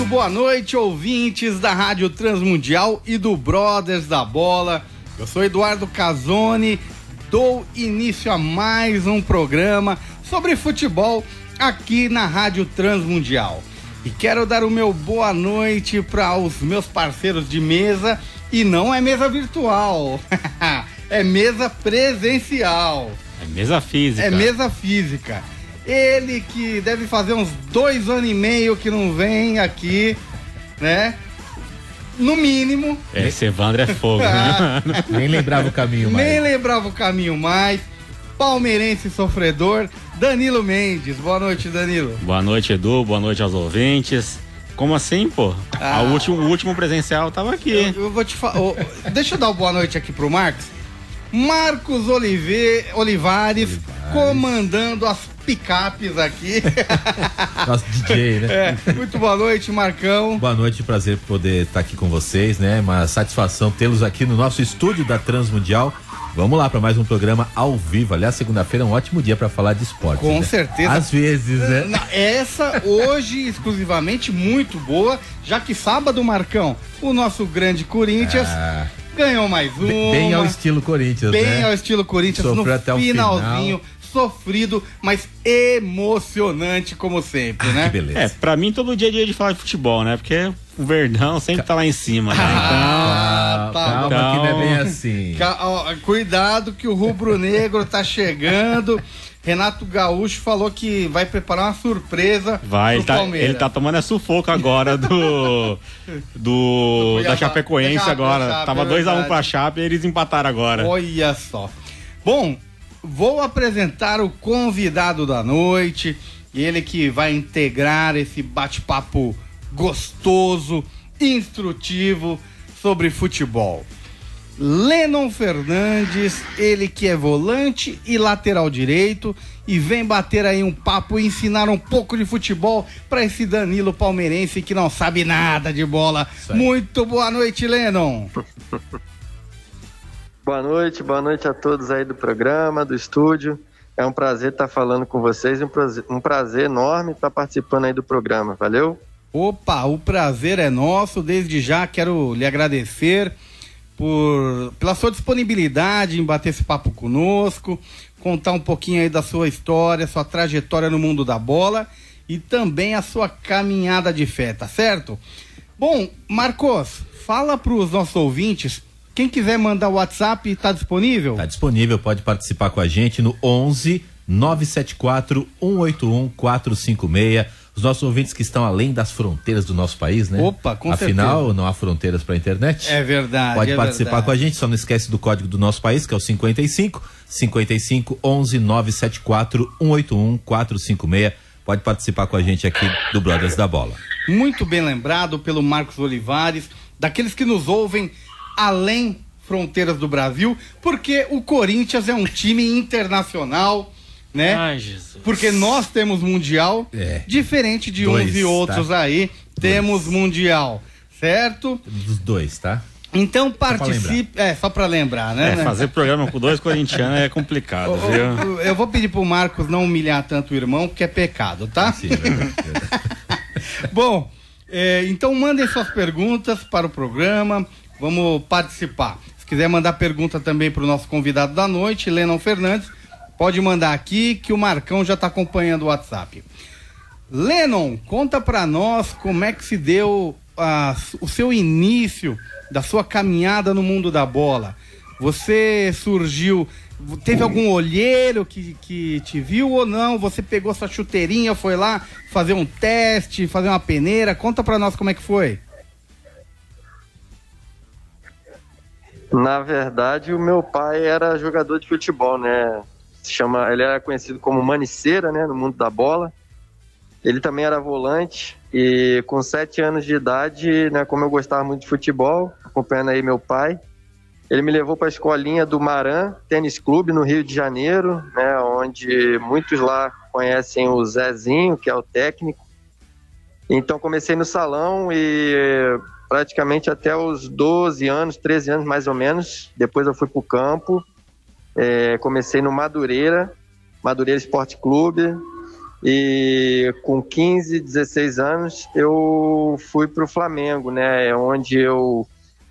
Muito boa noite, ouvintes da Rádio Transmundial e do Brothers da Bola. Eu sou Eduardo Casoni, dou início a mais um programa sobre futebol aqui na Rádio Transmundial. E quero dar o meu boa noite para os meus parceiros de mesa e não é mesa virtual, é mesa presencial. É mesa física. É mesa física. Ele que deve fazer uns dois anos e meio que não vem aqui, né? No mínimo. Esse Evandro é fogo, né? Nem lembrava o caminho mais. Nem lembrava o caminho mais. Palmeirense sofredor, Danilo Mendes. Boa noite, Danilo. Boa noite, Edu. Boa noite aos ouvintes. Como assim, pô? Ah. o, último, o último presencial tava aqui. Eu, eu vou te falar. deixa eu dar uma boa noite aqui pro Marcos. Marcos Olive, Olivares, comandando as picapes aqui. Nosso DJ, né? É, muito boa noite, Marcão. Boa noite, prazer poder estar aqui com vocês, né? Uma satisfação tê-los aqui no nosso estúdio da Transmundial. Vamos lá para mais um programa ao vivo. Aliás, segunda-feira é um ótimo dia para falar de esporte. Com né? certeza. Às vezes, né? Essa hoje exclusivamente muito boa, já que sábado, Marcão, o nosso grande Corinthians Ah, ganhou mais uma. bem, bem ao estilo Corinthians, bem né? ao estilo Corinthians Sofreu no até o finalzinho, final. Sofrido, mas emocionante como sempre, Ah, né? que beleza. É, pra mim todo dia é dia de falar de futebol, né? Porque o Verdão sempre tá lá em cima, né? Ah, tá calma bom. que não é bem Então- assim. Cuidado que o rubro-negro tá chegando. Renato Gaúcho falou que vai preparar uma surpresa Então, vai, ele pro tá, Palmeiras. ele tá tomando a sufoco agora do. do Cuiabá. da Chapecoense Da Chape, agora. Chape, Tava é 2x1 verdade. pra Chape e eles empataram agora. Olha só. Bom, vou apresentar o convidado da noite. Ele que vai integrar esse bate-papo gostoso, instrutivo sobre futebol. Lennon Fernandes, ele que é volante e lateral direito e vem bater aí um papo e ensinar um pouco de futebol para esse Danilo palmeirense que não sabe nada de bola. Muito boa noite, Lennon. Boa noite, boa noite a todos aí do programa, do estúdio. É um prazer estar falando com vocês um prazer, um prazer enorme estar participando aí do programa. Valeu? Opa, o prazer é nosso. Desde já quero lhe agradecer por, pela sua disponibilidade em bater esse papo conosco, contar um pouquinho aí da sua história, sua trajetória no mundo da bola e também a sua caminhada de fé, tá certo? Bom, Marcos, fala para os nossos ouvintes. Quem quiser mandar o WhatsApp, está disponível? Tá disponível, pode participar com a gente no 11 974 181 456. Os nossos ouvintes que estão além das fronteiras do nosso país, né? Opa, com Afinal, certeza. não há fronteiras para internet. É verdade. Pode é participar verdade. com a gente, só não esquece do código do nosso país, que é o 55 55 11 974 181 456. Pode participar com a gente aqui do Brothers da Bola. muito bem lembrado pelo Marcos Olivares, daqueles que nos ouvem além fronteiras do Brasil, porque o Corinthians é um time internacional, né? Ai, Jesus. Porque nós temos mundial, É. diferente de Dois, uns e outros tá? aí, temos mundial, certo? Dos dois, tá? Então participe, é só para lembrar, né? É, né? fazer programa com dois corintianos é complicado, viu? Eu vou pedir pro Marcos não humilhar tanto o irmão, porque é pecado, tá? Sim, é verdade, é. Bom, é, então mandem suas perguntas para o programa, vamos participar. Se quiser mandar pergunta também para o nosso convidado da noite, Lennon Fernandes, pode mandar aqui que o Marcão já está acompanhando o WhatsApp. Lennon, conta para nós como é que se deu a- o seu início da sua caminhada no mundo da bola. Você surgiu, teve algum olheiro que, que te viu ou não? Você pegou sua chuteirinha, foi lá fazer um teste, fazer uma peneira? Conta pra nós como é que foi. Na verdade, o meu pai era jogador de futebol, né? Se chama, ele era conhecido como maniceira, né, no mundo da bola. Ele também era volante E com sete anos de idade, né, como eu gostava muito de futebol, acompanhando aí meu pai, ele me levou para a escolinha do Maran Tênis Clube no Rio de Janeiro, né, onde muitos lá conhecem o Zezinho, que é o técnico. Então comecei no salão e praticamente até os 12 anos, 13 anos mais ou menos. Depois eu fui para o campo. É, comecei no Madureira, Madureira Esporte Clube. E com 15, 16 anos eu fui para o Flamengo, né? Onde eu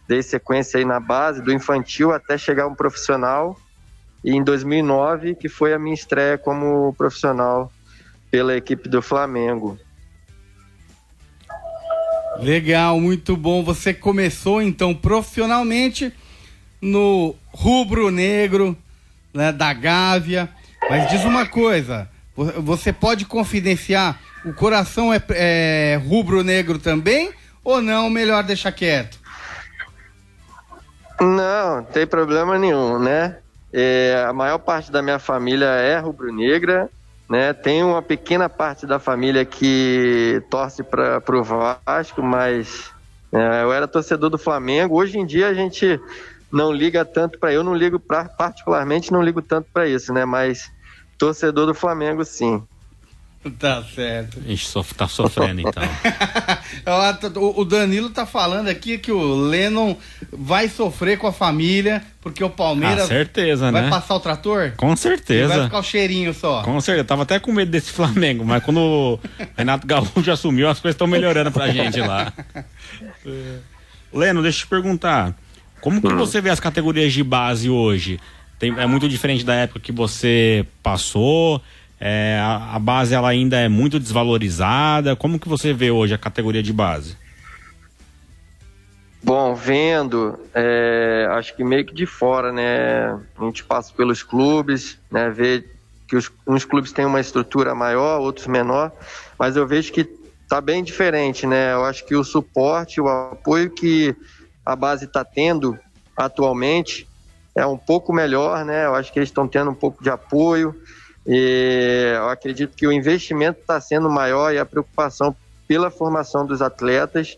dei sequência aí na base, do infantil até chegar um profissional. E em 2009, que foi a minha estreia como profissional pela equipe do Flamengo. Legal, muito bom. Você começou então profissionalmente no rubro negro né, da Gávea. Mas diz uma coisa: você pode confidenciar? O coração é, é rubro negro também? Ou não? Melhor deixar quieto? Não, não tem problema nenhum, né? É, a maior parte da minha família é rubro-negra, né? Tem uma pequena parte da família que torce para o Vasco, mas é, eu era torcedor do Flamengo. Hoje em dia a gente não liga tanto para eu não ligo pra, particularmente não ligo tanto para isso, né? Mas torcedor do Flamengo, sim. Tá certo. A gente sof tá sofrendo então. o Danilo tá falando aqui que o Lennon vai sofrer com a família, porque o Palmeiras. Ah, certeza, vai né? passar o trator? Com certeza. vai ficar o cheirinho só. Com certeza. Eu tava até com medo desse Flamengo, mas quando o Renato Gaúcho assumiu, as coisas estão melhorando pra gente lá. Leno, deixa eu te perguntar. Como que hum. você vê as categorias de base hoje? Tem, é muito diferente da época que você passou? É, a, a, base ela ainda é muito desvalorizada. Como que você vê hoje a categoria de base? Bom, vendo, é, acho que meio que de fora, né? A gente passa pelos clubes, né? Vê que os, uns clubes têm uma estrutura maior, outros menor, mas eu vejo que tá bem diferente, né? Eu acho que o suporte, o apoio que a base está tendo atualmente é um pouco melhor, né? Eu acho que eles estão tendo um pouco de apoio e eu acredito que o investimento está sendo maior e a preocupação pela formação dos atletas,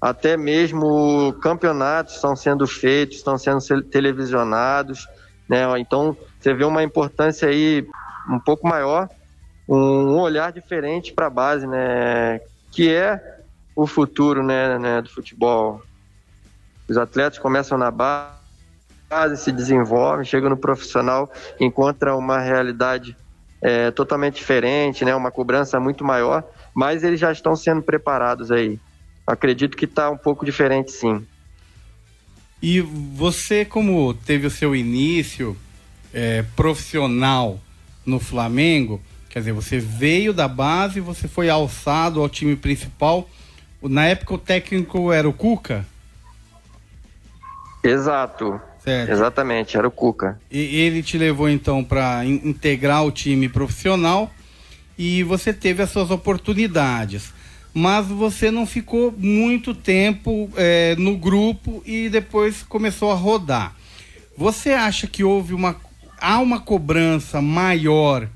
até mesmo campeonatos estão sendo feitos, estão sendo televisionados, né? Então você vê uma importância aí um pouco maior, um olhar diferente para a base, né? Que é o futuro, né, né, do futebol. Os atletas começam na base, se desenvolvem, chegam no profissional, encontram uma realidade é, totalmente diferente, né? Uma cobrança muito maior, mas eles já estão sendo preparados aí. Acredito que está um pouco diferente, sim. E você, como teve o seu início é, profissional no Flamengo, quer dizer, você veio da base, você foi alçado ao time principal. Na época o técnico era o Cuca? Exato. Certo. Exatamente, era o Cuca. E ele te levou então para in integrar o time profissional e você teve as suas oportunidades. Mas você não ficou muito tempo é, no grupo e depois começou a rodar. Você acha que houve uma. há uma cobrança maior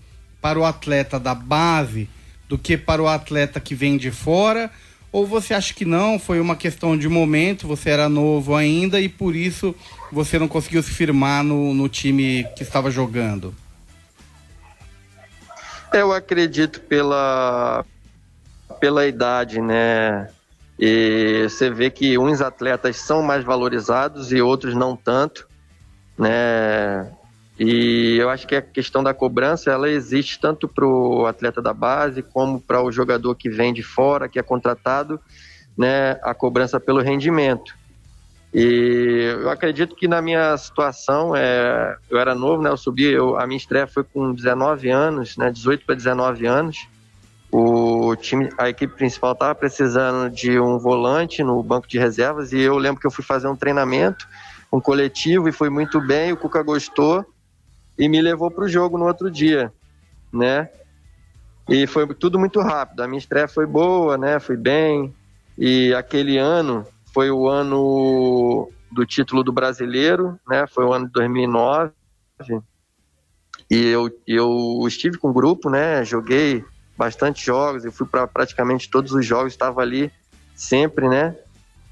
para o atleta da base do que para o atleta que vem de fora? Ou você acha que não, foi uma questão de momento, você era novo ainda e por isso você não conseguiu se firmar no, no time que estava jogando? Eu acredito pela, pela idade, né? E você vê que uns atletas são mais valorizados e outros não tanto, né? E eu acho que a questão da cobrança ela existe tanto para o atleta da base como para o jogador que vem de fora, que é contratado, né, a cobrança pelo rendimento. E eu acredito que na minha situação, é, eu era novo, né, eu subi, eu, a minha estreia foi com 19 anos, né, 18 para 19 anos. O time, a equipe principal estava precisando de um volante no banco de reservas e eu lembro que eu fui fazer um treinamento, um coletivo e foi muito bem, o Cuca gostou e me levou para o jogo no outro dia, né? E foi tudo muito rápido. A minha estreia foi boa, né? Fui bem. E aquele ano foi o ano do título do brasileiro, né? Foi o ano de 2009. E eu, eu estive com o grupo, né? Joguei bastante jogos, eu fui para praticamente todos os jogos, estava ali sempre, né?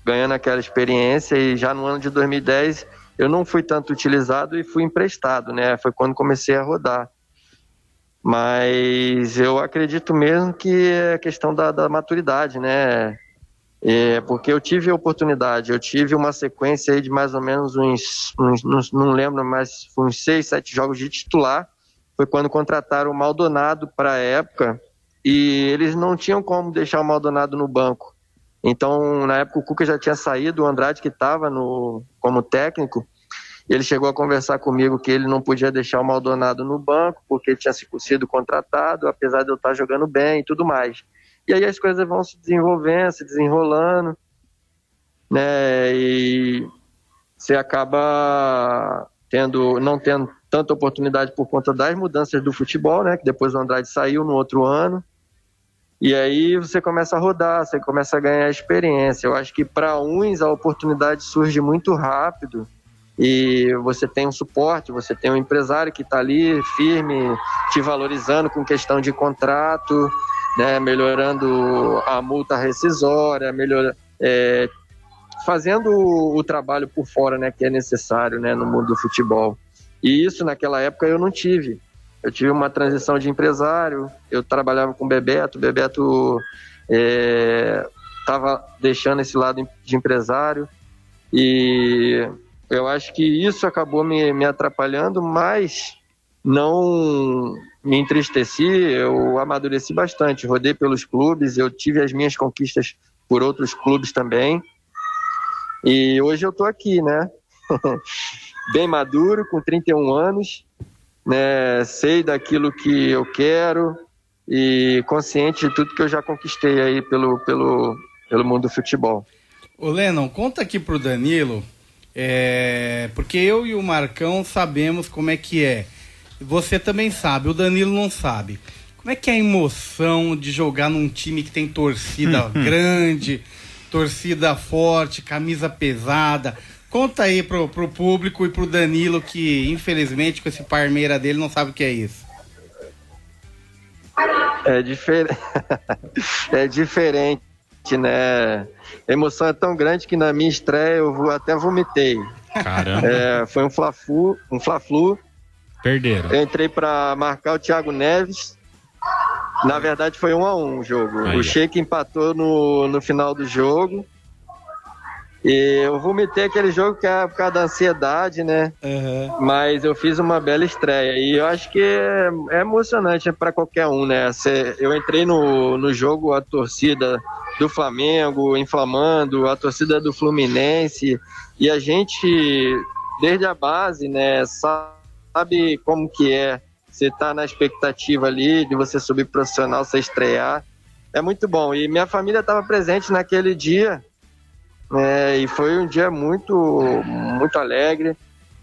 Ganhando aquela experiência e já no ano de 2010 eu não fui tanto utilizado e fui emprestado, né? Foi quando comecei a rodar. Mas eu acredito mesmo que é questão da, da maturidade, né? É, porque eu tive a oportunidade, eu tive uma sequência aí de mais ou menos uns, uns não, lembro, mas uns seis, sete jogos de titular. Foi quando contrataram o Maldonado para a época e eles não tinham como deixar o Maldonado no banco. Então, na época, o Cuca já tinha saído, o Andrade que estava como técnico, ele chegou a conversar comigo que ele não podia deixar o Maldonado no banco porque ele tinha sido contratado, apesar de eu estar jogando bem e tudo mais. E aí as coisas vão se desenvolvendo, se desenrolando, né? E você acaba tendo, não tendo tanta oportunidade por conta das mudanças do futebol, né? Que depois o Andrade saiu no outro ano. E aí você começa a rodar, você começa a ganhar experiência. Eu acho que para uns a oportunidade surge muito rápido e você tem um suporte, você tem um empresário que está ali firme, te valorizando com questão de contrato, né, melhorando a multa rescisória, melhor, é, fazendo o, trabalho por fora né, que é necessário né, no mundo do futebol. E isso naquela época eu não tive. Eu tive uma transição de empresário, eu trabalhava com o Bebeto, o Bebeto estava é, deixando esse lado de empresário e eu acho que isso acabou me, me atrapalhando, mas não me entristeci, eu amadureci bastante, rodei pelos clubes, eu tive as minhas conquistas por outros clubes também. E hoje eu tô aqui, né? Bem maduro, com 31 anos, né? Sei daquilo que eu quero e consciente de tudo que eu já conquistei aí pelo, pelo, pelo mundo do futebol. Ô Lennon, conta aqui pro Danilo é, porque eu e o Marcão sabemos como é que é. Você também sabe, o Danilo não sabe. Como é que é a emoção de jogar num time que tem torcida grande, torcida forte, camisa pesada? Conta aí pro, pro público e pro Danilo que, infelizmente, com esse parmeira dele, não sabe o que é isso. É, difer... é diferente, né? A emoção é tão grande que na minha estreia eu até vomitei. Caramba. É, foi um fla-flu, um fla-flu. Perderam. Eu entrei para marcar o Thiago Neves. Na verdade foi um a um o jogo. Aí. O Sheik empatou no, no final do jogo. E eu vomitei aquele jogo que é por causa da ansiedade, né? Uhum. Mas eu fiz uma bela estreia. E eu acho que é, é emocionante para qualquer um, né? eu entrei no, no jogo, a torcida do Flamengo inflamando, a torcida do Fluminense, e a gente, desde a base, né, sabe como que é você tá na expectativa ali de você subir profissional, você estrear. É muito bom. E minha família estava presente naquele dia, né, e foi um dia muito, muito alegre,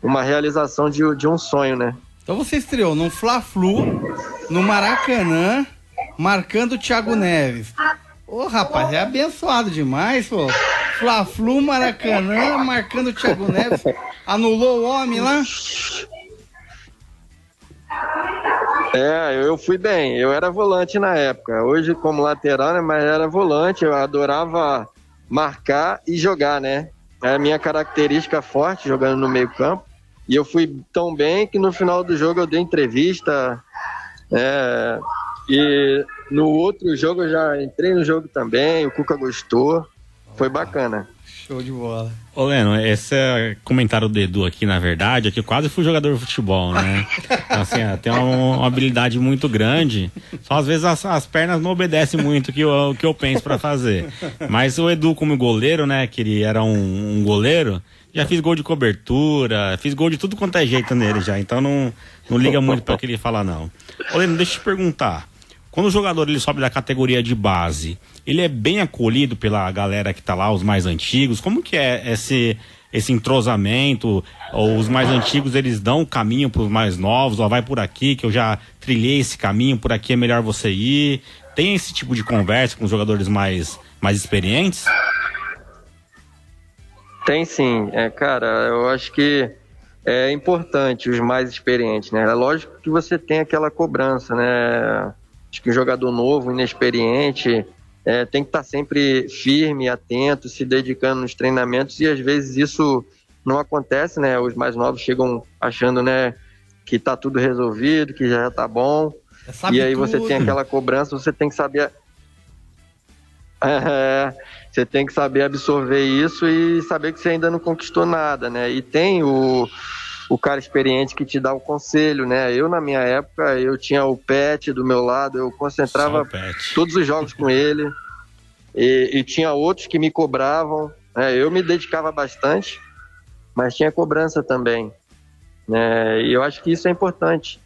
uma realização de, de um sonho, né? Então você estreou no Fla-Flu, no Maracanã, marcando o Thiago Neves. Ô, rapaz, é abençoado demais, pô. Fla-Flu, Maracanã, marcando o Thiago Neves. Anulou o homem lá? É, eu fui bem. Eu era volante na época. Hoje, como lateral, né? Mas era volante. Eu adorava marcar e jogar, né? É a minha característica forte, jogando no meio-campo. E eu fui tão bem que no final do jogo eu dei entrevista. É, e no outro jogo eu já entrei no jogo também, o Cuca gostou. Foi bacana. Show de bola. Ô Leno, esse é comentário do Edu aqui, na verdade, é que eu quase fui jogador de futebol, né? Então, assim, tem uma, uma, habilidade muito grande. Só às vezes as, as pernas não obedecem muito o que eu, que eu penso para fazer. Mas o Edu, como goleiro, né? Que ele era um, um goleiro, já fiz gol de cobertura, fiz gol de tudo quanto é jeito nele já. Então não, não liga muito para o que ele fala, não. Ô Leno, deixa eu te perguntar. Quando o jogador ele sobe da categoria de base, ele é bem acolhido pela galera que está lá, os mais antigos. Como que é esse esse entrosamento? Ou os mais antigos eles dão o caminho para os mais novos? Ou vai por aqui que eu já trilhei esse caminho, por aqui é melhor você ir? Tem esse tipo de conversa com os jogadores mais mais experientes? Tem sim, é, cara, eu acho que é importante os mais experientes, né? É lógico que você tem aquela cobrança, né? Acho que o jogador novo, inexperiente, é, tem que estar tá sempre firme, atento, se dedicando nos treinamentos e às vezes isso não acontece, né? Os mais novos chegam achando, né, que tá tudo resolvido, que já tá bom. e aí tudo. você tem aquela cobrança, você tem que saber é, você tem que saber absorver isso e saber que você ainda não conquistou nada, né? E tem o, o cara experiente que te dá o conselho, né? Eu, na minha época, eu tinha o Pet do meu lado, eu concentrava todos os jogos com ele. E, e, tinha outros que me cobravam. Né? Eu me dedicava bastante, mas tinha cobrança também. Né? E eu acho que isso é importante.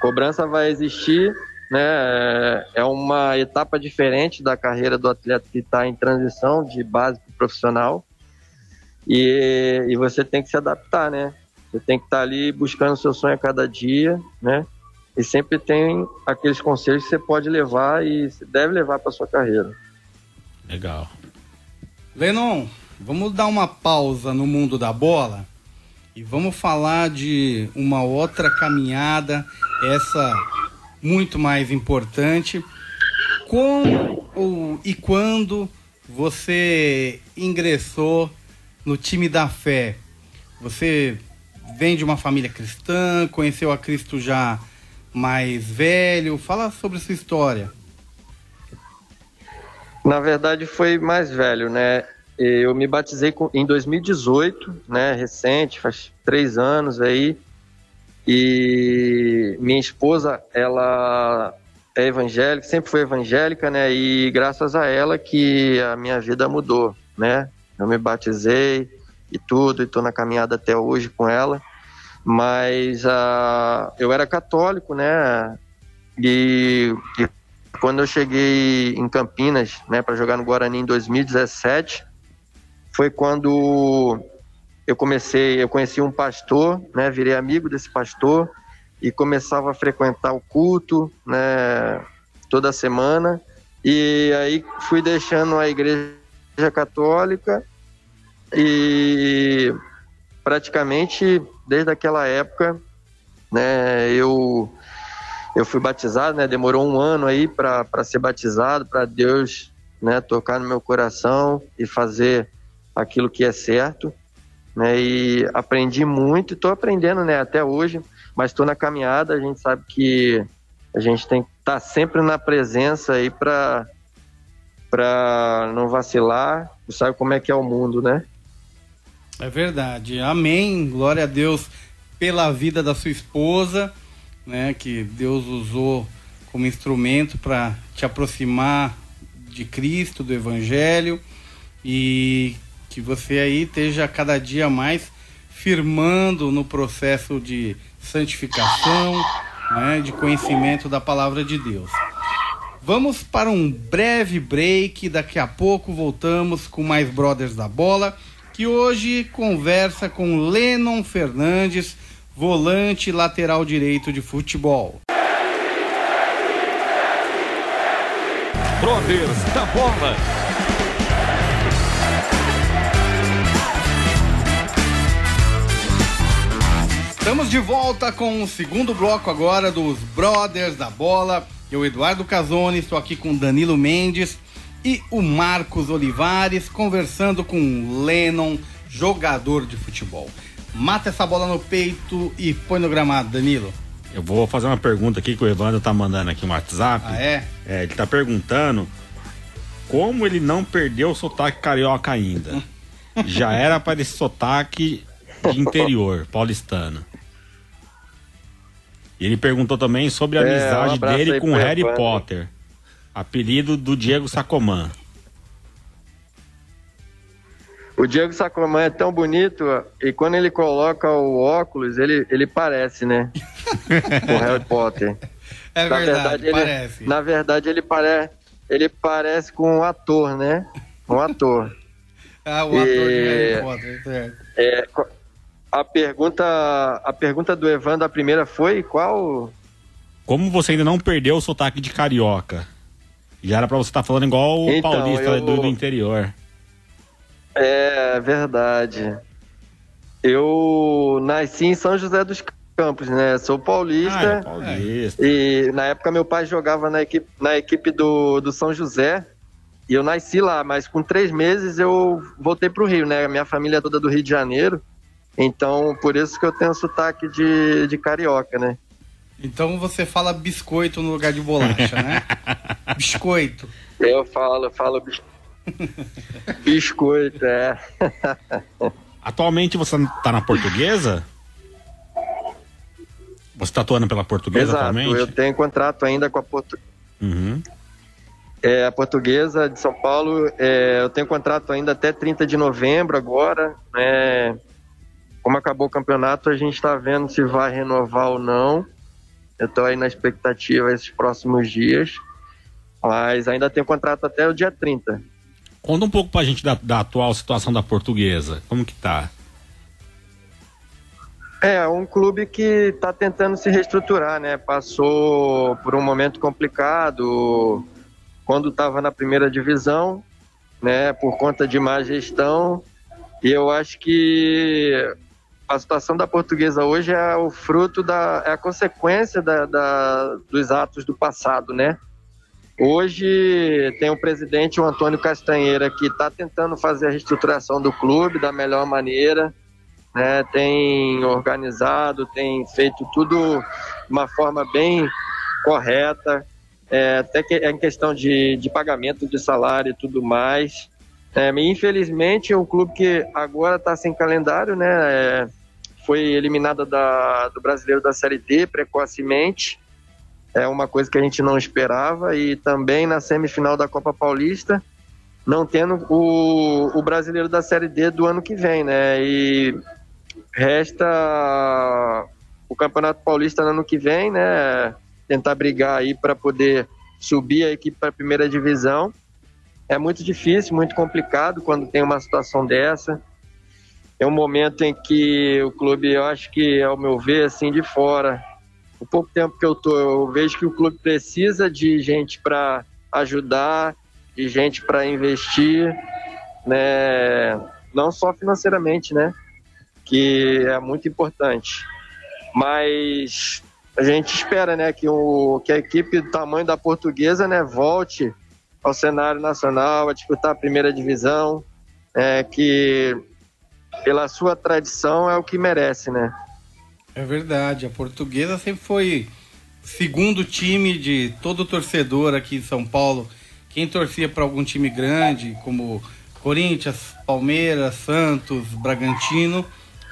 Cobrança vai existir, né? É uma etapa diferente da carreira do atleta que está em transição de base para profissional. E, e você tem que se adaptar, né? Você tem que estar tá ali buscando o seu sonho a cada dia, né? E sempre tem aqueles conselhos que você pode levar e deve levar para sua carreira. Legal. Lennon, vamos dar uma pausa no mundo da bola e vamos falar de uma outra caminhada, essa muito mais importante. Como ou, e quando você ingressou no time da fé? Você vem de uma família cristã, conheceu a Cristo já mais velho? Fala sobre sua história. Na verdade, foi mais velho, né? Eu me batizei em 2018, né? Recente, faz três anos aí. E minha esposa, ela é evangélica, sempre foi evangélica, né? E graças a ela que a minha vida mudou, né? Eu me batizei, e tudo, e estou na caminhada até hoje com ela. Mas uh, eu era católico, né? E, e, quando eu cheguei em Campinas, né, para jogar no Guarani em 2017, foi quando eu comecei, eu conheci um pastor, né, virei amigo desse pastor e começava a frequentar o culto, né, toda semana. E aí fui deixando a igreja católica e praticamente desde aquela época, né, eu eu fui batizado, né? Demorou um ano aí para ser batizado, para Deus, né, tocar no meu coração e fazer aquilo que é certo, né? E aprendi muito, estou aprendendo, né, até hoje, mas estou na caminhada. A gente sabe que a gente tem que estar tá sempre na presença aí para para não vacilar. Você sabe como é que é o mundo, né? É verdade. Amém. Glória a Deus pela vida da sua esposa, né? Que Deus usou como instrumento para te aproximar de Cristo, do Evangelho e que você aí esteja cada dia mais firmando no processo de santificação, né, de conhecimento da palavra de Deus. Vamos para um breve break, daqui a pouco voltamos com mais Brothers da Bola que hoje conversa com Lennon Fernandes, volante lateral direito de futebol. Brothers da Bola. Estamos de volta com o segundo bloco agora dos Brothers da Bola. Eu, Eduardo Casoni, estou aqui com Danilo Mendes e o Marcos Olivares conversando com Lennon, jogador de futebol. Mata essa bola no peito e põe no gramado, Danilo. Eu vou fazer uma pergunta aqui que o Evandro tá mandando aqui no WhatsApp. Ah, é? É, ele tá perguntando como ele não perdeu o sotaque carioca ainda. Já era para esse sotaque de interior, paulistano. E ele perguntou também sobre a é, amizade um dele com Harry Potter. Apelido do Diego Sacomã. O Diego Sacomã é tão bonito e quando ele coloca o óculos, ele, ele parece, né? o Harry Potter. É na verdade, verdade parece. Ele, na verdade, ele, pare, ele parece com um ator, né? Um ator. ah, o ator e, de Harry Potter, certo. É, a pergunta, a pergunta do Evandro, a primeira foi qual? Como você ainda não perdeu o sotaque de carioca? Já era pra você estar tá falando igual o então, paulista eu... do, do interior. É verdade. Eu nasci em São José dos Campos, né? Sou paulista. Ah, é paulista. E na época meu pai jogava na equipe, na equipe do, do São José. E eu nasci lá, mas com três meses eu voltei para o Rio, né? Minha família é toda do Rio de Janeiro. Então, por isso que eu tenho sotaque de, de carioca, né? Então você fala biscoito no lugar de bolacha, né? biscoito. Eu falo, eu falo bis... biscoito, é. Atualmente você está na portuguesa? Você está atuando pela portuguesa Exato, atualmente? eu tenho contrato ainda com a portuguesa. Uhum. É, a portuguesa de São Paulo, é, eu tenho contrato ainda até 30 de novembro agora. Né? Como acabou o campeonato, a gente está vendo se vai renovar ou não. Eu estou aí na expectativa esses próximos dias. Mas ainda tenho contrato até o dia 30. Conta um pouco para a gente da, da, atual situação da portuguesa. Como que tá? É, um clube que está tentando se reestruturar, né? Passou por um momento complicado quando estava na primeira divisão, né? Por conta de má gestão. E eu acho que a situação da portuguesa hoje é o fruto da é a consequência da, da, dos atos do passado, né? Hoje tem o presidente, o Antônio Castanheira, que está tentando fazer a reestruturação do clube da melhor maneira, né? Tem organizado, tem feito tudo de uma forma bem correta, é, até que em questão de, de pagamento de salário e tudo mais. É, infelizmente, é um clube que agora está sem calendário, né? É, foi eliminada da, do brasileiro da Série D precocemente. É uma coisa que a gente não esperava. E também na semifinal da Copa Paulista, não tendo o, o brasileiro da Série D do ano que vem, né? E resta o Campeonato Paulista no ano que vem, né? Tentar brigar aí para poder subir a equipe para a primeira divisão é muito difícil, muito complicado quando tem uma situação dessa. É um momento em que o clube, eu acho que, ao meu ver, assim, de fora, o pouco tempo que eu tô, eu vejo que o clube precisa de gente para ajudar, de gente para investir, né? Não só financeiramente, né? Que é muito importante. Mas a gente espera, né, que, o, que a equipe do tamanho da portuguesa, né, volte ao cenário nacional, a disputar a primeira divisão, é, que pela sua tradição é o que merece, né? É verdade, a portuguesa sempre foi segundo time de todo torcedor aqui em São Paulo. Quem torcia para algum time grande, como Corinthians, Palmeiras, Santos, Bragantino,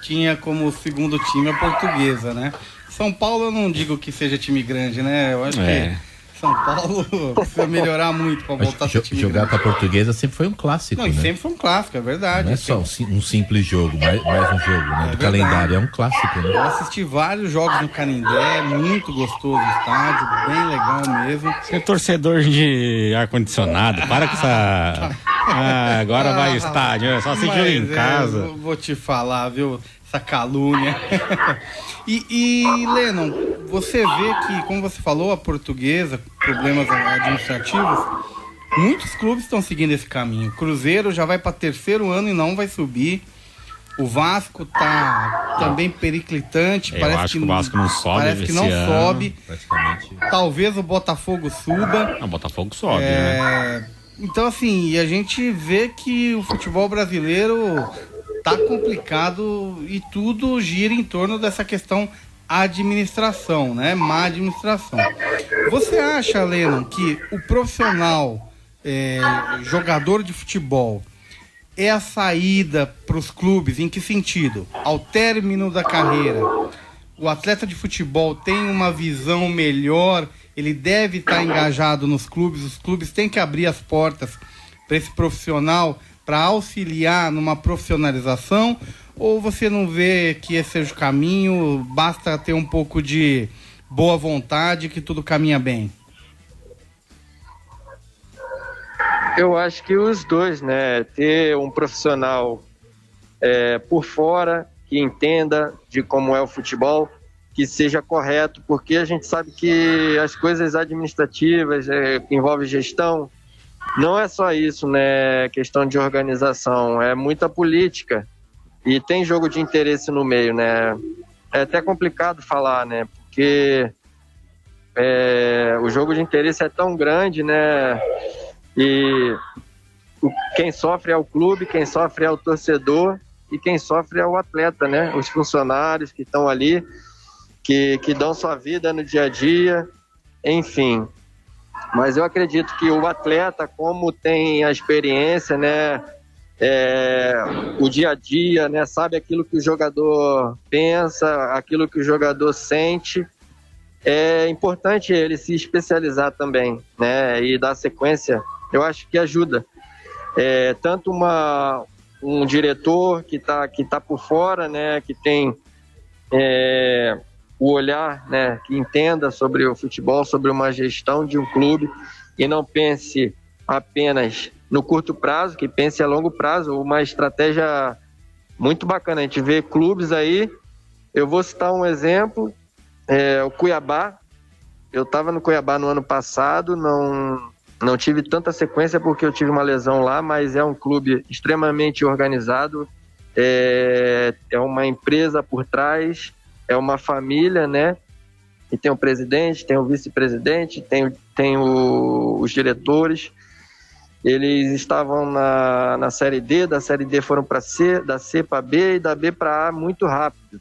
tinha como segundo time a portuguesa, né? São Paulo eu não digo que seja time grande, né? Eu acho é. que são Paulo precisa melhorar muito para voltar ser time Jogar com a portuguesa sempre foi um clássico. Não, né? sempre foi um clássico, é verdade. Não é só um, simples jogo, mais, mais um jogo, né? É do calendário, é um clássico, né? Eu assisti vários jogos no Canindé, muito gostoso o estádio, bem legal mesmo. Você é torcedor de ar-condicionado, para com essa. Ah, agora ah, vai estádio, é só se joga em é, casa. Vou te falar, viu? Essa calúnia. e, e, Lennon, você vê que, como você falou, a portuguesa, problemas administrativos, muitos clubes estão seguindo esse caminho. Cruzeiro já vai para terceiro ano e não vai subir. O Vasco tá também periclitante. Eu parece que, que o Vasco não sobe. Parece que não ano, sobe. Talvez o Botafogo suba. O Botafogo sobe, é... né? Então, assim, a gente vê que o futebol brasileiro tá complicado e tudo gira em torno dessa questão administração, né? Má administração. Você acha, Lennon, que o profissional é, jogador de futebol é a saída para os clubes? Em que sentido? Ao término da carreira, o atleta de futebol tem uma visão melhor, ele deve estar tá engajado nos clubes, os clubes têm que abrir as portas para esse profissional para auxiliar numa profissionalização? Ou você não vê que esse seja o caminho, basta ter um pouco de boa vontade que tudo caminha bem? Eu acho que os dois, né? Ter um profissional é, por fora que entenda de como é o futebol, que seja correto, porque a gente sabe que as coisas administrativas é, que envolvem gestão, não é só isso, né? Questão de organização, é muita política e tem jogo de interesse no meio, né? é até complicado falar, né? Porque é, o jogo de interesse é tão grande, né? E quem sofre é o clube, quem sofre é o torcedor e quem sofre é o atleta, né? Os funcionários que estão ali, que, que dão sua vida no dia a dia, enfim. Mas eu acredito que o atleta, como tem a experiência, né? É, o dia a dia, né? Sabe aquilo que o jogador pensa, aquilo que o jogador sente. É importante ele se especializar também, né? E dar sequência. Eu acho que ajuda. É, tanto uma, um diretor que está que tá por fora, né? Que tem é, o olhar, né, que entenda sobre o futebol, sobre uma gestão de um clube e não pense apenas no curto prazo, que pense a longo prazo, uma estratégia muito bacana. A gente vê clubes aí, eu vou citar um exemplo, é, o Cuiabá. Eu estava no Cuiabá no ano passado, não, não tive tanta sequência porque eu tive uma lesão lá, mas é um clube extremamente organizado, é, é uma empresa por trás, é uma família, né? E tem o presidente, tem o vice-presidente, tem, tem o, os diretores. Eles estavam na, na série D, da série D foram para C, da C para B e da B para A muito rápido.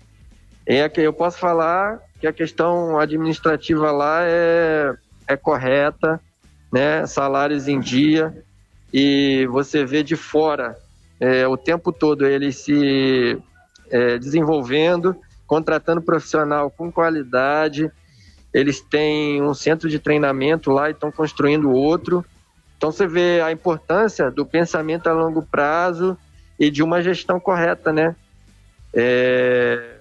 É que eu posso falar que a questão administrativa lá é, é correta, né? Salários em dia e você vê de fora é, o tempo todo eles se é, desenvolvendo contratando profissional com qualidade. Eles têm um centro de treinamento lá e estão construindo outro. Então você vê a importância do pensamento a longo prazo e de uma gestão correta, né? É,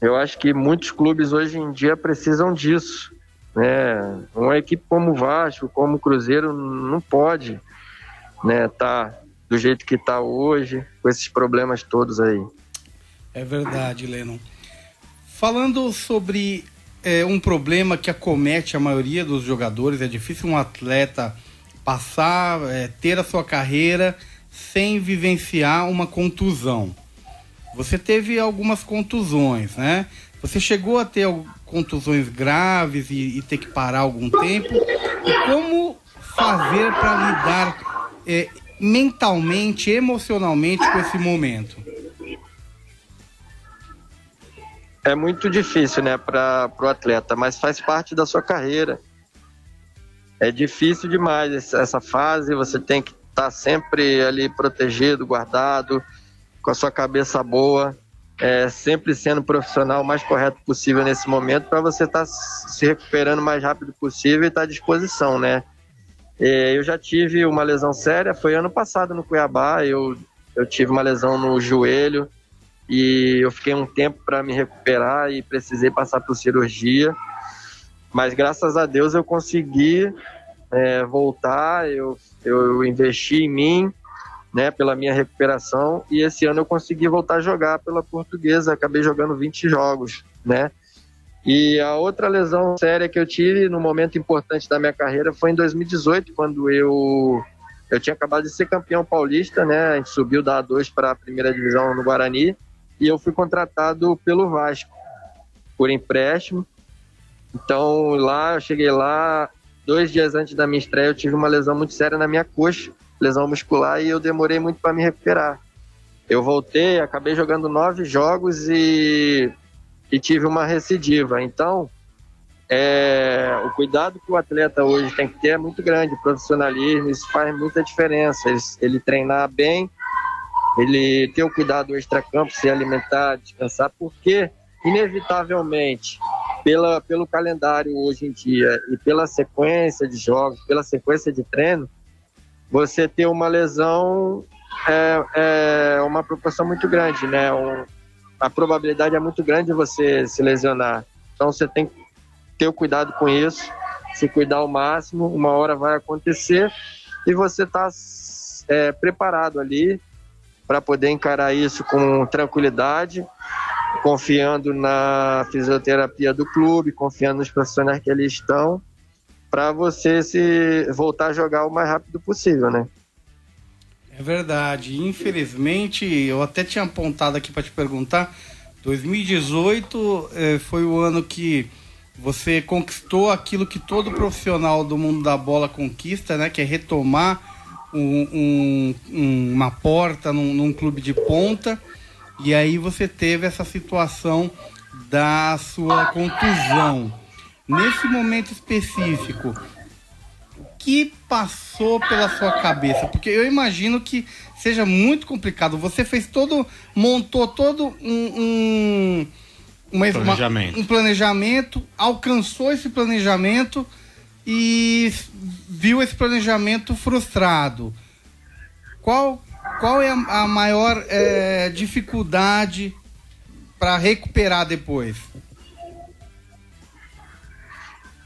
eu acho que muitos clubes hoje em dia precisam disso. Né? Uma equipe como o Vasco, como o Cruzeiro, não pode né, tá do jeito que está hoje, com esses problemas todos aí. É verdade, Lennon. Falando sobre é, um problema que acomete a maioria dos jogadores, é difícil um atleta passar, é, ter a sua carreira sem vivenciar uma contusão. Você teve algumas contusões, né? Você chegou a ter contusões graves e, e ter que parar algum tempo. E como fazer para lidar é, mentalmente, emocionalmente com esse momento? É muito difícil, né, para o atleta, mas faz parte da sua carreira. É difícil demais essa fase, você tem que estar tá sempre ali protegido, guardado, com a sua cabeça boa, é, sempre sendo o profissional o mais correto possível nesse momento para você estar tá se recuperando o mais rápido possível e estar tá à disposição, né? É, eu já tive uma lesão séria, foi ano passado no Cuiabá, eu, eu tive uma lesão no joelho, e eu fiquei um tempo para me recuperar e precisei passar por cirurgia. Mas graças a Deus eu consegui é, voltar, eu, eu investi em mim, né, pela minha recuperação, e esse ano eu consegui voltar a jogar pela portuguesa, acabei jogando 20 jogos, né? E a outra lesão séria que eu tive no momento importante da minha carreira foi em 2018, quando eu eu tinha acabado de ser campeão paulista, né? A gente subiu da A2 para a primeira divisão no Guarani e eu fui contratado pelo Vasco por empréstimo. Então lá, eu cheguei lá, dois dias antes da minha estreia, eu tive uma lesão muito séria na minha coxa, lesão muscular, e eu demorei muito para me recuperar. Eu voltei, acabei jogando nove jogos e, e tive uma recidiva. Então, é, o cuidado que o atleta hoje tem que ter é muito grande, o profissionalismo, isso faz muita diferença. Ele, ele treinar bem, ele ter o cuidado extra-campo, se alimentar, descansar, porque, inevitavelmente, pela, pelo calendário hoje em dia e pela sequência de jogos, pela sequência de treino, você ter uma lesão é, é uma proporção muito grande, né? Um, a probabilidade é muito grande de você se lesionar. Então você tem que ter o cuidado com isso, se cuidar ao máximo, uma hora vai acontecer e você está é, preparado ali para poder encarar isso com tranquilidade, confiando na fisioterapia do clube, confiando nos profissionais que ali estão, para você se voltar a jogar o mais rápido possível, né? É verdade. Infelizmente, eu até tinha apontado aqui para te perguntar, 2018 eh, foi o ano que você conquistou aquilo que todo profissional do mundo da bola conquista, né? Que é retomar um, um, uma porta num, num clube de ponta. E aí você teve essa situação da sua contusão. Nesse momento específico, o que passou pela sua cabeça? Porque eu imagino que seja muito complicado. Você fez todo, montou todo um, um uma, planejamento. Uma, um planejamento, alcançou esse planejamento e viu esse planejamento frustrado. Qual, qual é a, maior é, dificuldade para recuperar depois?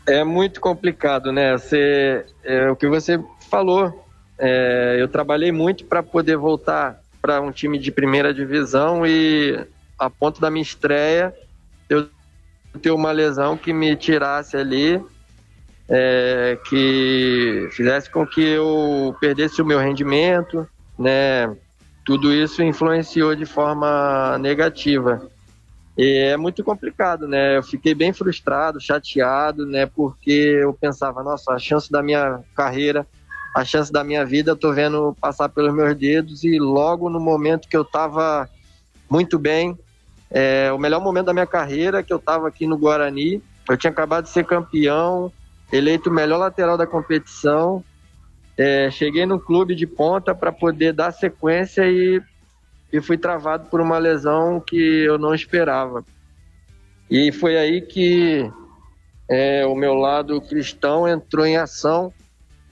É muito complicado, né? Você, é, o que você falou, é, eu trabalhei muito para poder voltar para um time de primeira divisão e a ponto da minha estreia eu ter uma lesão que me tirasse ali, é, que fizesse com que eu perdesse o meu rendimento, né? Tudo isso influenciou de forma negativa. E é muito complicado, né? Eu fiquei bem frustrado, chateado, né? Porque eu pensava, nossa, a chance da minha carreira, a chance da minha vida, eu tô vendo passar pelos meus dedos e logo no momento que eu tava muito bem, é, o melhor momento da minha carreira, que eu estava aqui no Guarani. Eu tinha acabado de ser campeão, eleito o melhor lateral da competição. É, cheguei no clube de ponta para poder dar sequência e, e fui travado por uma lesão que eu não esperava. E foi aí que é, o meu lado cristão entrou em ação,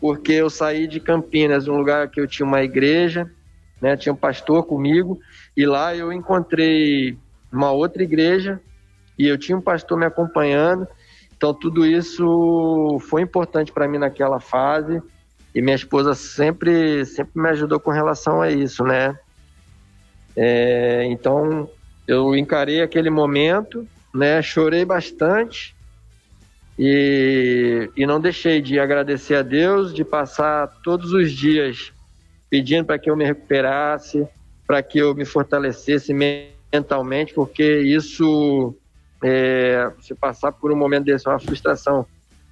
porque eu saí de Campinas, um lugar que eu tinha uma igreja, né, tinha um pastor comigo, e lá eu encontrei uma outra igreja e eu tinha um pastor me acompanhando. Então tudo isso foi importante para mim naquela fase e minha esposa sempre sempre me ajudou com relação a isso, né? É, então eu encarei aquele momento, né? Chorei bastante e, e não deixei de agradecer a Deus, de passar todos os dias pedindo para que eu me recuperasse, para que eu me fortalecesse mentalmente, porque isso, é, se passar por um momento desse, é uma frustração.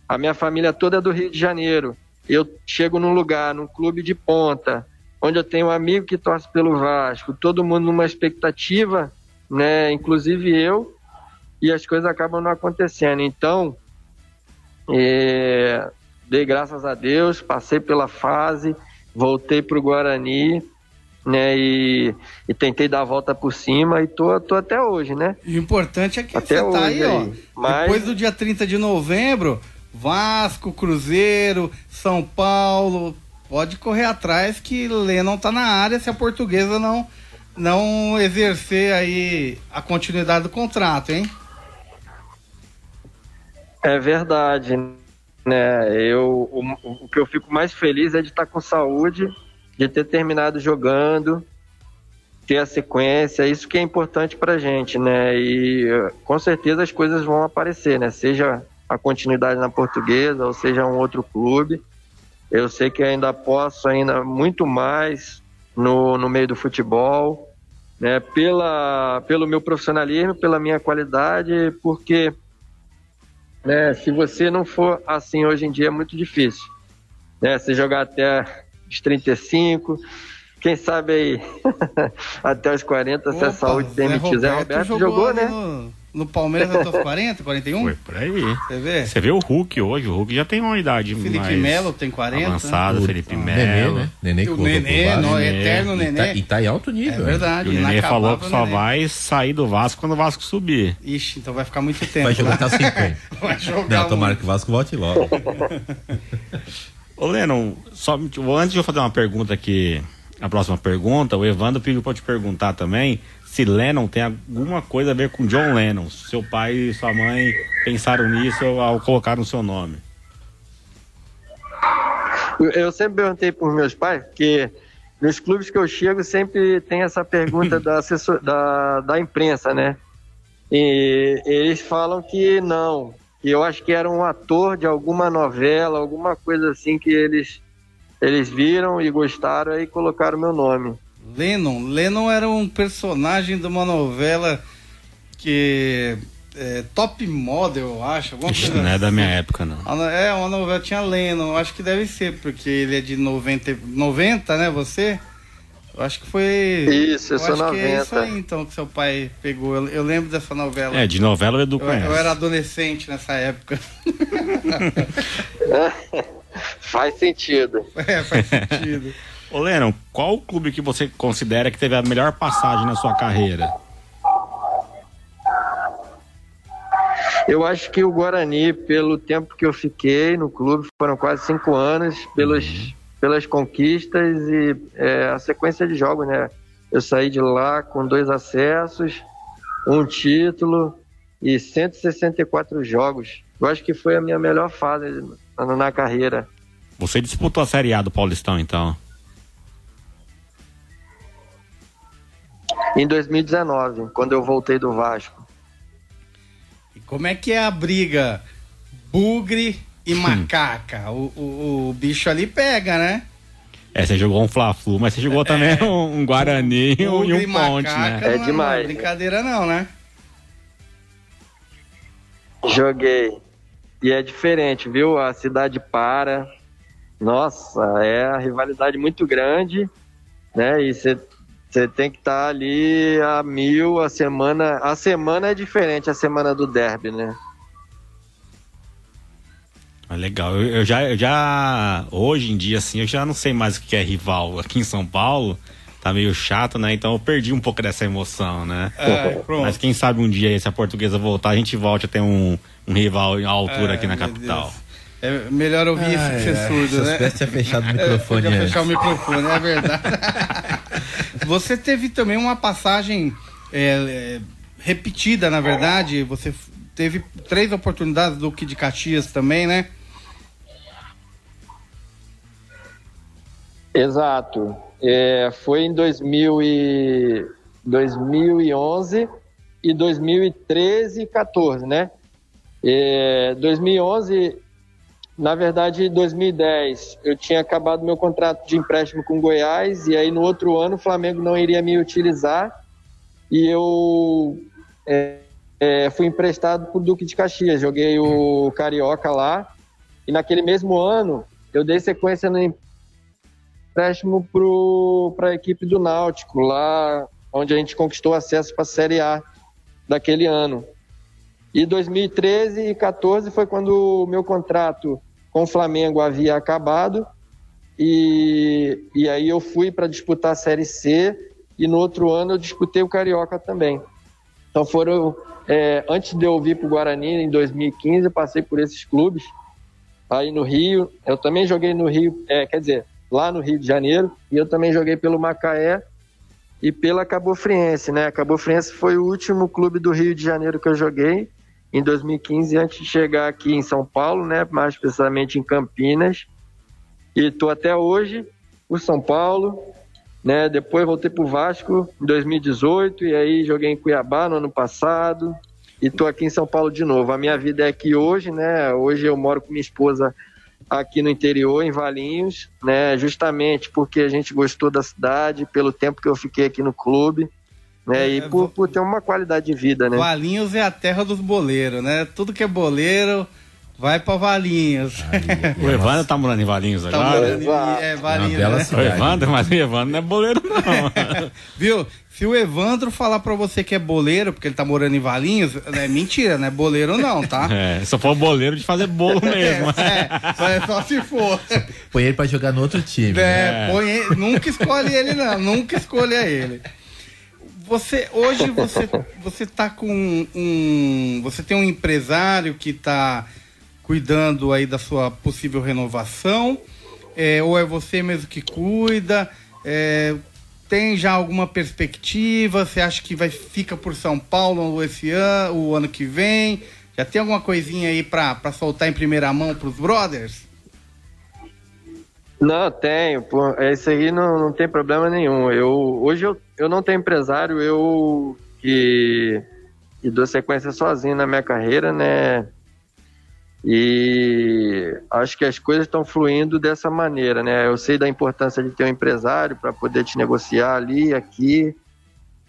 A minha família toda é do Rio de Janeiro. Eu chego num lugar, num clube de ponta, onde eu tenho um amigo que torce pelo Vasco, todo mundo numa expectativa, né, inclusive eu, e as coisas acabam não acontecendo. Então, é, dei graças a Deus, passei pela fase, voltei para o Guarani, né? E, e, tentei dar a volta por cima e tô, tô até hoje, né? E o importante é que até você tá aí, aí, ó. Mas... Depois do dia 30 de novembro, Vasco, Cruzeiro, São Paulo, pode correr atrás que Lennon tá na área se a portuguesa não não exercer aí a continuidade do contrato, hein? É verdade, né? Eu o, o que eu fico mais feliz é de estar com saúde de ter terminado jogando, ter a sequência, isso que é importante para gente, né? E com certeza as coisas vão aparecer, né? Seja a continuidade na portuguesa ou seja um outro clube. Eu sei que ainda posso ainda muito mais no, no meio do futebol, né? Pela, pelo meu profissionalismo, pela minha qualidade, porque né, se você não for assim hoje em dia é muito difícil. Né? Se jogar até os 35. Quem sabe aí até os 40, Opa, se a saúde permitir. Zé Roberto jogou, jogou né? No, no Palmeiras até os 40, 41? Foi por aí. Você vê? Você vê o Hulk hoje, o Hulk já tem uma idade Felipe mais Melo tem 40. Avançado, né? Felipe ah, Melo. Né? Nenê, né? o Nenê, no, eterno Nenê. E tá, e tá em alto nível. É verdade. E o Nenê falou que só vai sair do Vasco quando o Vasco subir. Ixi, então vai ficar muito tempo. Vai jogar até 50. vai jogar Não, tomara que o Vasco volte logo. Ô Lennon, só, antes de eu fazer uma pergunta aqui, a próxima pergunta, o Evandro pediu para te perguntar também se Lennon tem alguma coisa a ver com John Lennon. Seu pai e sua mãe pensaram nisso ao colocar no seu nome. Eu sempre perguntei para os meus pais, porque nos clubes que eu chego sempre tem essa pergunta da, assessor, da, da imprensa, né? E eles falam que não, e eu acho que era um ator de alguma novela, alguma coisa assim que eles eles viram e gostaram e colocaram meu nome. Lennon, Lennon era um personagem de uma novela que é, Top Model, eu acho. Alguma Ixi, coisa não é da assim. minha época, não. Ah, não, É, uma novela tinha Lennon, acho que deve ser, porque ele é de 90, 90 né, você? Eu acho que foi... Isso, eu sou acho que é isso 90. aí, então, que seu pai pegou. Eu, eu lembro dessa novela. É, de novela eu, conhece. eu era adolescente nessa época. Faz sentido. é, faz sentido. Ô, Lennon, qual o clube que você considera que teve a melhor passagem na sua carreira? Eu acho que o Guarani, pelo tempo que eu fiquei no clube, foram quase cinco anos, pelos, pelas conquistas e é, a sequência de jogos, né? Eu saí de lá com dois acessos, um título e 164 jogos. Eu acho que foi a minha melhor fase na, na carreira. Você disputou a Série A do Paulistão, então. Em 2019, quando eu voltei do Vasco. E como é que é a briga bugre e macaca? O, o, o bicho ali pega, né? É, você jogou um Fla-Flu, mas você jogou também um, um Guarani e um, e Ponte, macaca né? É não não demais. brincadeira não, né? Joguei. E é diferente, viu? A cidade para. Nossa, é a rivalidade muito grande, né? E você tem que estar ali a mil a semana. A semana é diferente, a semana do derby, né? Ah, legal. Eu, eu já, eu já. Hoje em dia, assim, eu já não sei mais o que é rival. Aqui em São Paulo, tá meio chato, né? Então eu perdi um pouco dessa emoção, né? É, pronto. Mas quem sabe um dia, se a portuguesa voltar, a gente volte a ter um, um rival à altura É, aqui na capital. Deus. É melhor ouvir isso que ser surdo, Se eu né? soubesse, tinha fechado o É, microfone podia antes. fechar o microfone, é verdade. Você teve também uma passagem é, é, repetida, na verdade. Você teve três oportunidades do Duque de Caxias também, né? Exato. É, foi em 2000 e 2011 e 2013 e 14, né? É, 2011, na verdade, 2010, eu tinha acabado meu contrato de empréstimo com Goiás e aí no outro ano o Flamengo não iria me utilizar e eu é, é, fui emprestado para o Duque de Caxias. Joguei o Carioca lá e naquele mesmo ano eu dei sequência no empréstimo para a equipe do Náutico, lá onde a gente conquistou acesso para a Série A daquele ano. E 2013 e 14 foi quando o meu contrato com o Flamengo havia acabado e, e aí eu fui para disputar a Série C e no outro ano eu disputei o Carioca também. Então foram, é, antes de eu vir para o Guarani em 2015, eu passei por esses clubes aí no Rio. Eu também joguei no Rio, é, quer dizer, lá no Rio de Janeiro, e eu também joguei pelo Macaé e pela Cabo Friense, né? A Cabo Friense foi o último clube do Rio de Janeiro que eu joguei em 2015, antes de chegar aqui em São Paulo, né? Mais precisamente em Campinas. E tô até hoje por São Paulo, né? Depois voltei pro Vasco em 2018 e aí joguei em Cuiabá no ano passado e tô aqui em São Paulo de novo. A minha vida é aqui hoje, né? Hoje eu moro com minha esposa aqui no interior, em Valinhos, né? Justamente porque a gente gostou da cidade, pelo tempo que eu fiquei aqui no clube, né? E É, por, por ter uma qualidade de vida, né? Valinhos é a terra dos boleiros, né? Tudo que é boleiro vai pra Valinhos. O Evandro tá morando em Valinhos Tá agora? morando em- é, Valinhos, né? O. Evandro, mas o Evandro não é boleiro, não. Viu? Se o Evandro falar pra você que é boleiro, porque ele tá morando em Valinhos, é mentira, não é boleiro não, tá? É, só for boleiro de fazer bolo mesmo. É, é, só se for. Põe ele pra jogar no outro time. né? É, põe ele- nunca escolhe ele não, nunca escolha ele. Você hoje você você tá com um, você tem um empresário que tá cuidando aí da sua possível renovação, é, ou é você mesmo que cuida? É, tem já alguma perspectiva? Você acha que vai fica por São Paulo esse ano, o ano que vem? Já tem alguma coisinha aí pra soltar em primeira mão pros brothers? Não, tenho. Pô, isso aí não, não tem problema nenhum. Eu, hoje eu, eu não tenho empresário, eu que, que dou sequência sozinho na minha carreira, né? E acho que as coisas estão fluindo dessa maneira, né? Eu sei da importância de ter um empresário para poder te negociar ali, aqui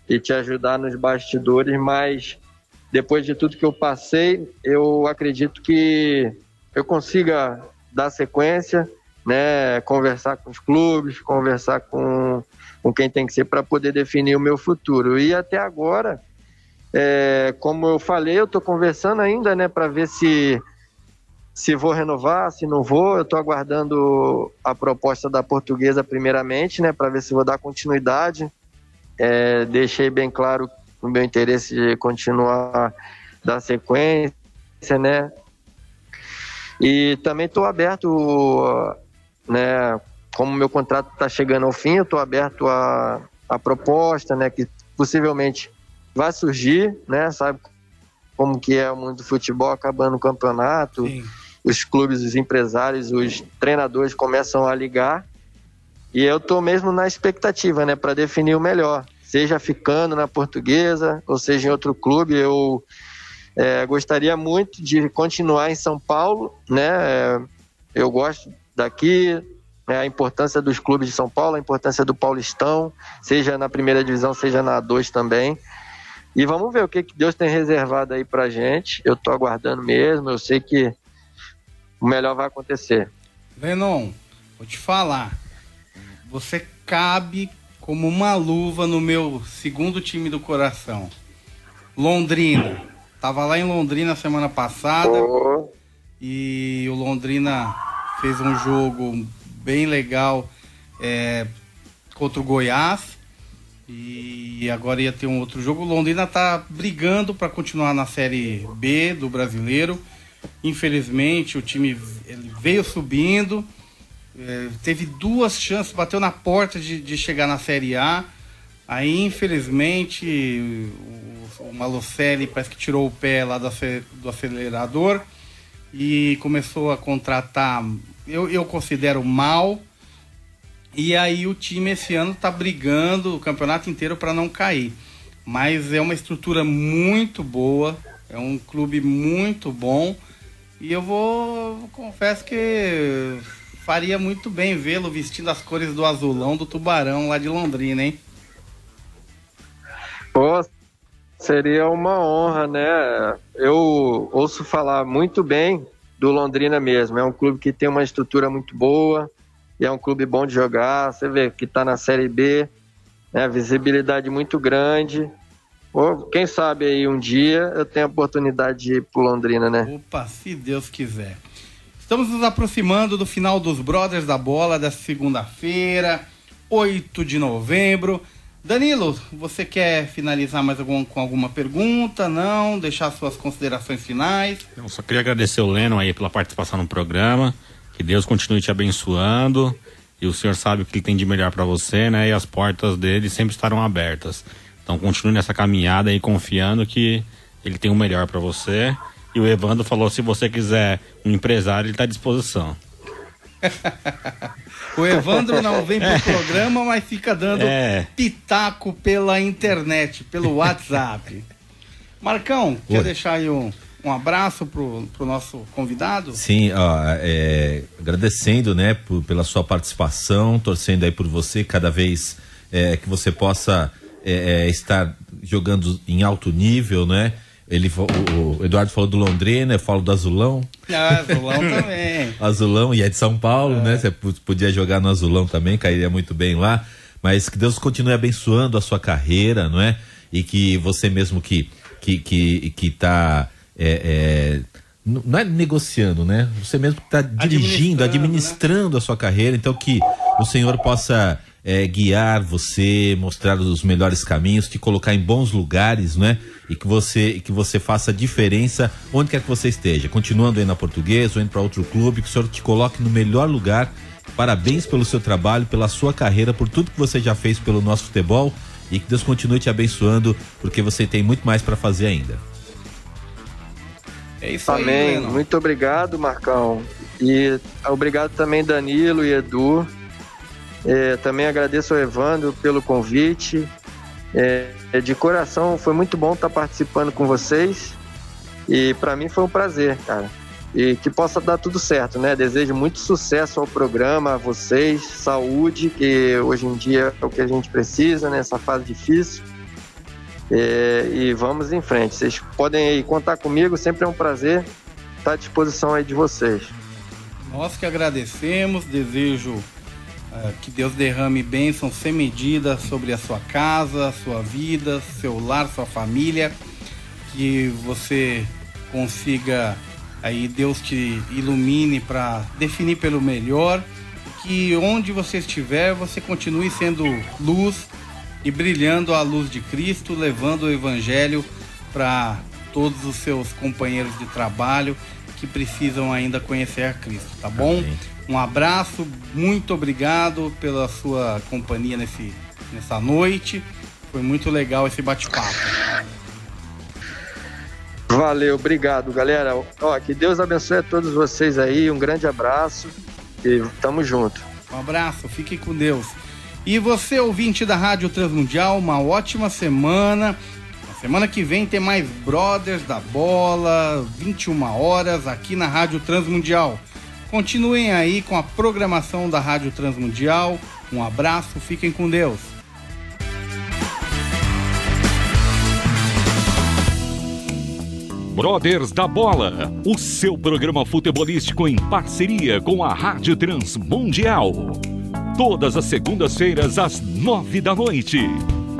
e te ajudar nos bastidores, mas depois de tudo que eu passei, eu acredito que eu consiga dar sequência, né, conversar com os clubes, conversar com, com quem tem que ser para poder definir o meu futuro. E até agora, é, como eu falei, eu estou conversando ainda, né, para ver se se vou renovar, se não vou. Eu estou aguardando a proposta da portuguesa primeiramente, né, para ver se vou dar continuidade. É, deixei bem claro o meu interesse de continuar da sequência, né? E também estou aberto, né? Como meu contrato está chegando ao fim, estou aberto a, a proposta, né? Que possivelmente vai surgir, né? Sabe como que é o mundo do futebol acabando o campeonato. Sim os clubes, os empresários, os treinadores começam a ligar. E eu estou mesmo na expectativa, né, para definir o melhor. Seja ficando na portuguesa, ou seja em outro clube. Eu é, gostaria muito de continuar em São Paulo, né? É, eu gosto daqui, né, a importância dos clubes de São Paulo, a importância do Paulistão, seja na primeira divisão, seja na A2 também. E vamos ver o que, que Deus tem reservado aí pra gente. Eu estou aguardando mesmo, eu sei que o melhor vai acontecer. Venom, vou te falar. Você cabe como uma luva no meu segundo time do coração. Londrina. Tava lá em Londrina semana passada. Oh. E o Londrina fez um jogo bem legal é, contra o Goiás. E agora ia ter um outro jogo. O Londrina tá brigando para continuar na Série B do Brasileiro. Infelizmente, o time ele veio subindo, é, teve duas chances, bateu na porta de, de chegar na Série A. Aí, infelizmente, o, o Malucelli parece que tirou o pé lá do, do acelerador e começou a contratar, eu, eu considero mal. E aí o time esse ano está brigando o campeonato inteiro para não cair. Mas é uma estrutura muito boa, é um clube muito bom. E eu vou, confesso que faria muito bem vê-lo vestindo as cores do azulão do Tubarão lá de Londrina, hein? Pô, seria uma honra, né? Eu ouço falar muito bem do Londrina mesmo. É um clube que tem uma estrutura muito boa e é um clube bom de jogar. Você vê que está na Série B, né? visibilidade muito grande. Ou, quem sabe aí um dia eu tenho a oportunidade de ir pro Londrina, né? Opa, se Deus quiser. Estamos nos aproximando do final dos Brothers da Bola dessa segunda-feira, 8 de novembro. Danilo, você quer finalizar mais algum, com alguma pergunta? Não? Deixar suas considerações finais? Eu só queria agradecer o Leno aí pela participação no programa. Que Deus continue te abençoando. E o senhor sabe o que ele tem de melhor para você, né? E as portas dele sempre estarão abertas. Então continue nessa caminhada aí confiando que ele tem o melhor para você. E o Evandro falou: se você quiser um empresário, ele está à disposição. o Evandro não vem pro é. programa, mas fica dando é. pitaco pela internet, pelo WhatsApp. Marcão, quer deixar aí um, um abraço pro, pro nosso convidado? Sim, ó, é, agradecendo, né, por, pela sua participação, torcendo aí por você, cada vez é, que você possa é, é, estar jogando em alto nível, né? Ele, o, o, Eduardo falou do Londrina, eu falo do Azulão. Ah, Azulão também. Azulão, e é de São Paulo, é. né? Você podia jogar no Azulão também, cairia muito bem lá. Mas que Deus continue abençoando a sua carreira, não é? E que você mesmo que que que, que tá é, é, não é negociando, né? Você mesmo que está dirigindo, administrando, administrando né? a sua carreira, então que o Senhor possa é, guiar você, mostrar os melhores caminhos, te colocar em bons lugares, né? E que você, que você faça diferença onde quer que você esteja. Continuando aí na portuguesa ou indo para outro clube, que o senhor te coloque no melhor lugar. Parabéns pelo seu trabalho, pela sua carreira, por tudo que você já fez pelo nosso futebol e que Deus continue te abençoando, porque você tem muito mais para fazer ainda. É isso Amém. aí. Amém. Muito obrigado, Marcão. E obrigado também, Danilo e Edu. É, também agradeço ao Evandro pelo convite. É, é, de coração, foi muito bom estar participando com vocês. E para mim foi um prazer, cara. E que possa dar tudo certo, né? Desejo muito sucesso ao programa, a vocês, saúde, que hoje em dia é o que a gente precisa nessa fase difícil. É, e vamos em frente. Vocês podem aí contar comigo, sempre é um prazer estar à disposição aí de vocês. Nós que agradecemos, desejo que Deus derrame bênçãos sem medida sobre a sua casa, sua vida, seu lar, sua família, que você consiga aí Deus te ilumine para definir pelo melhor, que onde você estiver, você continue sendo luz e brilhando a luz de Cristo, levando o evangelho para todos os seus companheiros de trabalho que precisam ainda conhecer a Cristo, tá bom? Amém. Um abraço, muito obrigado pela sua companhia nesse, nessa noite. Foi muito legal esse bate-papo. Valeu, obrigado, galera. Ó, que Deus abençoe a todos vocês aí. Um grande abraço e tamo junto. Um abraço, fique com Deus. E você, ouvinte da Rádio Transmundial, uma ótima semana. Semana que vem tem mais Brothers da Bola, 21 horas, aqui na Rádio Transmundial. Continuem aí com a programação da Rádio Transmundial. Um abraço, fiquem com Deus. Brothers da Bola, o seu programa futebolístico em parceria com a Rádio Transmundial. Todas as segundas-feiras às nove da noite.